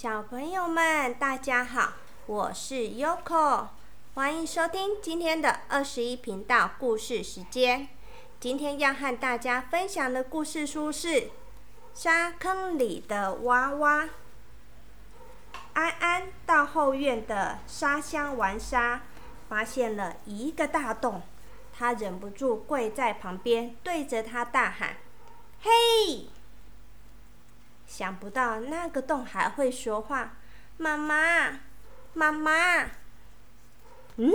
小朋友们，大家好，我是 Yoko，欢迎收听今天的二十一频道故事时间。今天要和大家分享的故事书是《沙坑里的娃娃》。安安到后院的沙箱玩沙，发现了一个大洞，他忍不住跪在旁边，对着他大喊：“嘿！”想不到那个洞还会说话，妈妈，妈妈。嗯，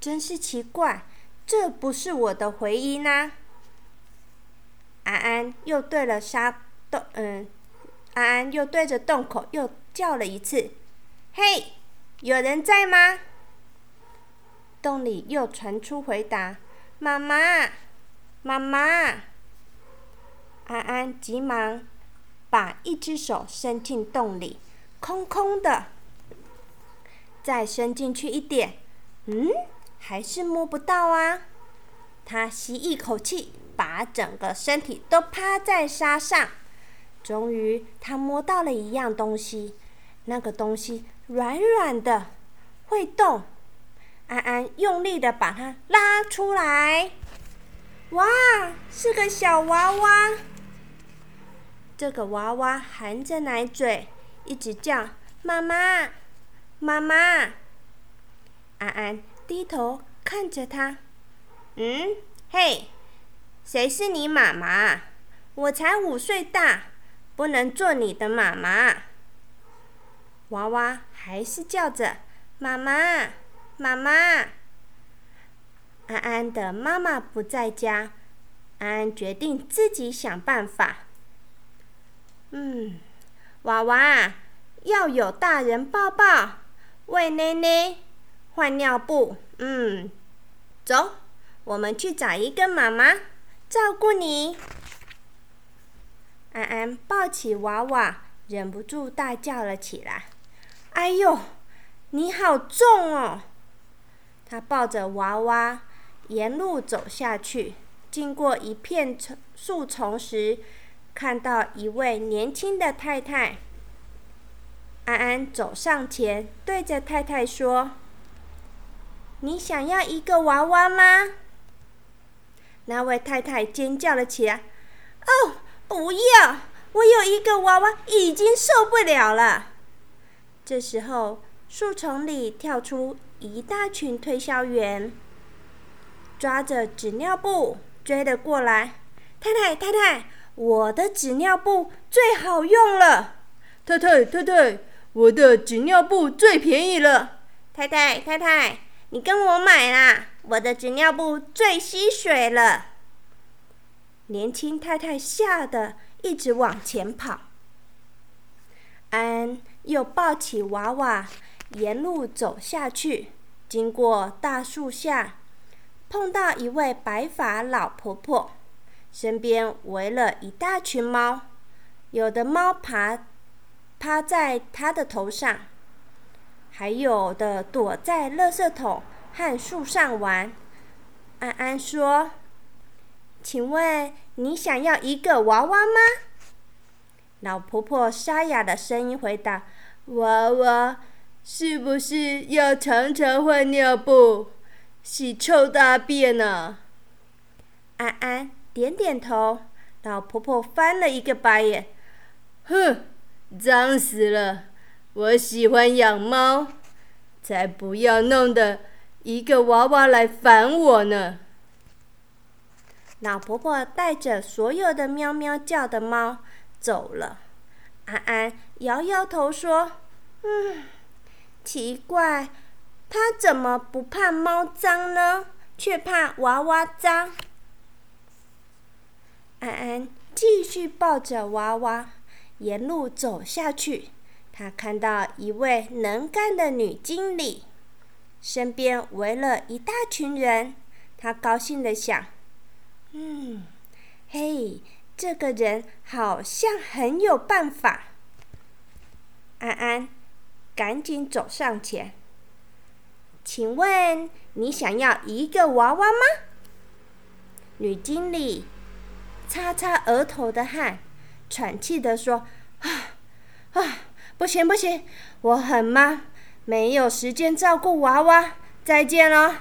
真是奇怪，这不是我的回音呢。安安又对了沙洞，嗯，安安又对着洞口又叫了一次：“嘿，有人在吗？”洞里又传出回答：“妈妈，妈妈。”安安急忙。把一只手伸进洞里，空空的。再伸进去一点，嗯，还是摸不到啊。他吸一口气，把整个身体都趴在沙上。终于，他摸到了一样东西，那个东西软软的，会动。安安用力的把它拉出来，哇，是个小娃娃。这个娃娃含着奶嘴，一直叫妈妈，妈妈。安安低头看着他，嗯，嘿，谁是你妈妈？我才五岁大，不能做你的妈妈。娃娃还是叫着妈妈，妈妈。安安的妈妈不在家，安安决定自己想办法。嗯，娃娃要有大人抱抱、喂奶奶、换尿布。嗯，走，我们去找一个妈妈照顾你。安安抱起娃娃，忍不住大叫了起来：“哎呦，你好重哦！”他抱着娃娃沿路走下去，经过一片丛树丛时。看到一位年轻的太太，安安走上前，对着太太说：“你想要一个娃娃吗？”那位太太尖叫了起来：“哦，不要！我有一个娃娃，已经受不了了。”这时候，树丛里跳出一大群推销员，抓着纸尿布追了过来。太太，太太。我的纸尿布最好用了，太太太太，我的纸尿布最便宜了，太太太太，你跟我买啦，我的纸尿布最吸水了。年轻太太吓得一直往前跑，安又抱起娃娃，沿路走下去，经过大树下，碰到一位白发老婆婆。身边围了一大群猫，有的猫爬趴在它的头上，还有的躲在垃圾桶和树上玩。安安说：“请问你想要一个娃娃吗？”老婆婆沙哑的声音回答：“娃娃是不是要常常换尿布、洗臭大便呢？”安安。点点头，老婆婆翻了一个白眼，哼，脏死了！我喜欢养猫，才不要弄得一个娃娃来烦我呢。老婆婆带着所有的喵喵叫的猫走了。安安摇摇头说：“嗯，奇怪，他怎么不怕猫脏呢？却怕娃娃脏？”安安继续抱着娃娃，沿路走下去。他看到一位能干的女经理，身边围了一大群人。他高兴的想：“嗯，嘿，这个人好像很有办法。”安安赶紧走上前：“请问你想要一个娃娃吗？”女经理。擦擦额头的汗，喘气的说：“啊啊，不行不行，我很忙，没有时间照顾娃娃。再见了。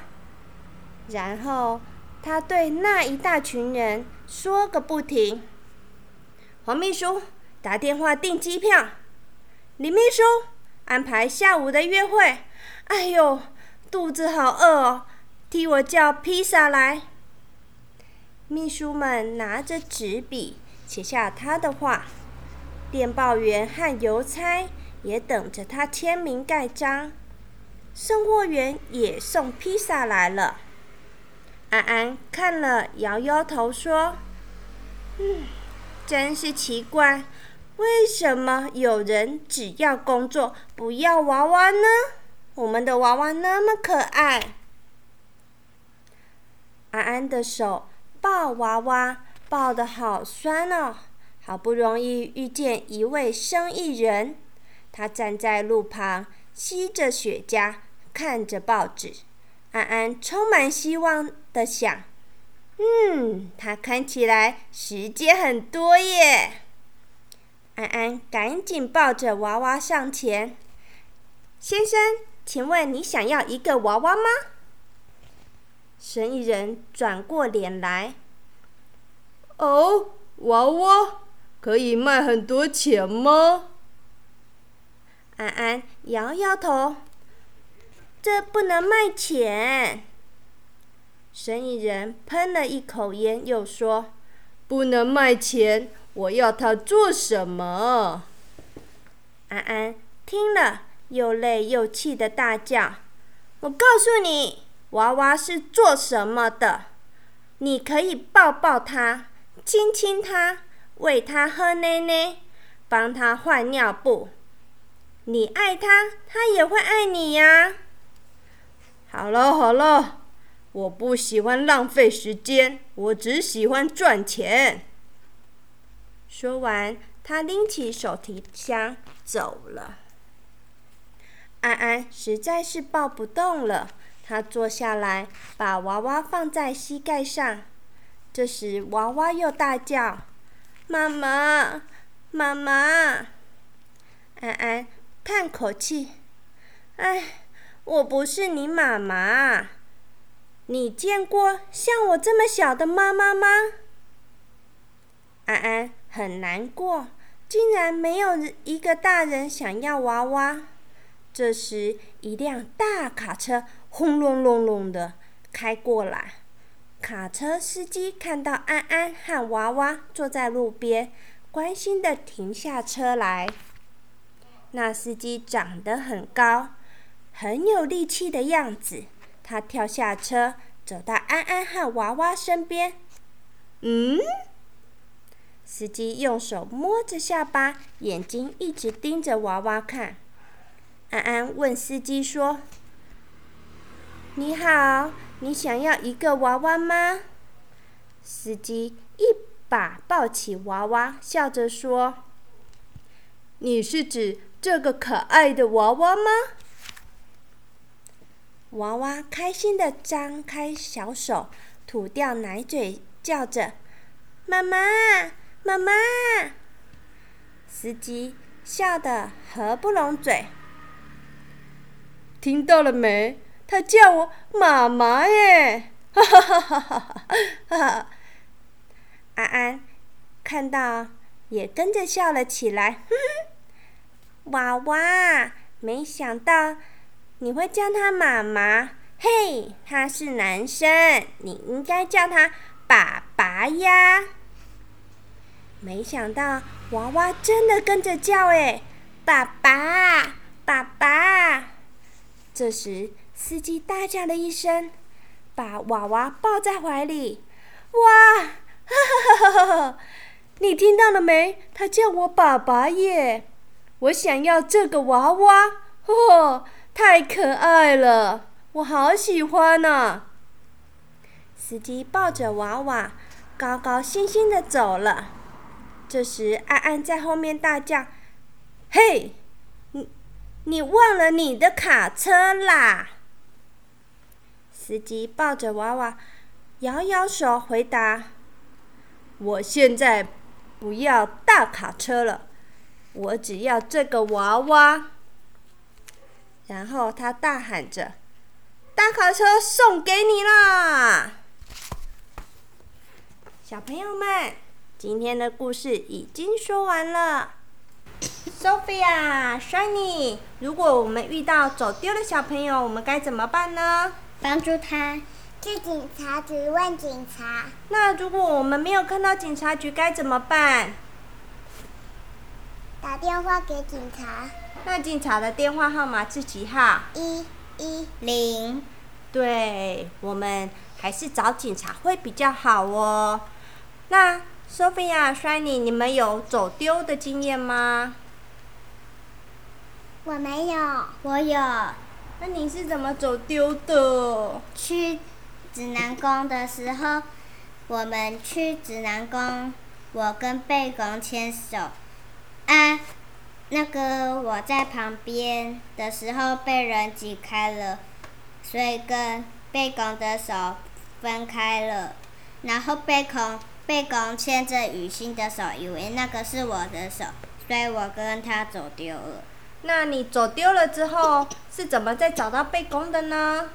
然后他对那一大群人说个不停。黄秘书打电话订机票，李秘书安排下午的约会。哎呦，肚子好饿哦，替我叫披萨来。秘书们拿着纸笔写下他的话，电报员和邮差也等着他签名盖章，送货员也送披萨来了。安安看了，摇摇头说：“嗯。”真是奇怪，为什么有人只要工作不要娃娃呢？我们的娃娃那么可爱。安安的手抱娃娃抱得好酸哦，好不容易遇见一位生意人，他站在路旁吸着雪茄，看着报纸。安安充满希望的想。嗯，他看起来时间很多耶。安安赶紧抱着娃娃上前。先生，请问你想要一个娃娃吗？生意人转过脸来。哦，娃娃可以卖很多钱吗？安安摇摇头，这不能卖钱。生意人喷了一口烟，又说：“不能卖钱，我要它做什么？”安安听了，又累又气的大叫：“我告诉你，娃娃是做什么的？你可以抱抱他，亲亲他，喂他喝奶奶，帮他换尿布。你爱他，他也会爱你呀。”好了好了。我不喜欢浪费时间，我只喜欢赚钱。说完，他拎起手提箱走了。安安实在是抱不动了，他坐下来，把娃娃放在膝盖上。这时，娃娃又大叫：“妈妈，妈妈！”安安叹口气：“哎，我不是你妈妈。”你见过像我这么小的妈妈吗？安安很难过，竟然没有一个大人想要娃娃。这时，一辆大卡车轰隆隆隆的开过来，卡车司机看到安安和娃娃坐在路边，关心的停下车来。那司机长得很高，很有力气的样子。他跳下车，走到安安和娃娃身边。嗯？司机用手摸着下巴，眼睛一直盯着娃娃看。安安问司机说：“你好，你想要一个娃娃吗？”司机一把抱起娃娃，笑着说：“你是指这个可爱的娃娃吗？”娃娃开心的张开小手，吐掉奶嘴，叫着：“妈妈，妈妈！”司机笑得合不拢嘴。听到了没？他叫我妈妈耶！哈哈哈哈哈哈！安安看到也跟着笑了起来。哼 哼娃娃，没想到。你会叫他妈妈？嘿，他是男生，你应该叫他爸爸呀。没想到娃娃真的跟着叫哎，爸爸，爸爸！这时司机大叫了一声，把娃娃抱在怀里。哇，哈哈哈哈哈！你听到了没？他叫我爸爸耶！我想要这个娃娃，哦。太可爱了，我好喜欢呐！司机抱着娃娃，高高兴兴的走了。这时，安安在后面大叫：“嘿，你你忘了你的卡车啦！”司机抱着娃娃，摇摇手回答：“我现在不要大卡车了，我只要这个娃娃。”然后他大喊着：“大卡车送给你啦！”小朋友们，今天的故事已经说完了。Sophia、Shiny，如果我们遇到走丢的小朋友，我们该怎么办呢？帮助他去警察局问警察。那如果我们没有看到警察局，该怎么办？打电话给警察。那警察的电话号码是几号？一一零。对，我们还是找警察会比较好哦。那 Sophia、Shiny，你们有走丢的经验吗？我没有，我有。那你是怎么走丢的？去指南宫的时候，我们去指南宫，我跟贝公牵手，啊，那个我在旁边的时候被人挤开了，所以跟贝公的手分开了，然后贝公。贝公牵着雨欣的手，以为那个是我的手，所以我跟他走丢了。那你走丢了之后，是怎么再找到被公的呢？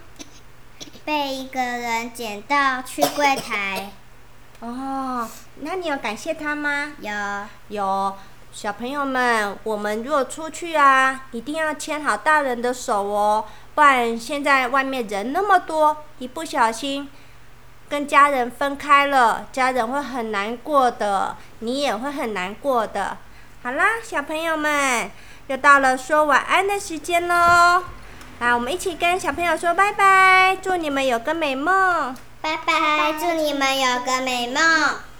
被一个人捡到去柜台。哦，那你有感谢他吗？有。有。小朋友们，我们如果出去啊，一定要牵好大人的手哦，不然现在外面人那么多，一不小心。跟家人分开了，家人会很难过的，你也会很难过的。好啦，小朋友们，又到了说晚安的时间喽。来，我们一起跟小朋友说拜拜，祝你们有个美梦。拜拜，祝你们有个美梦。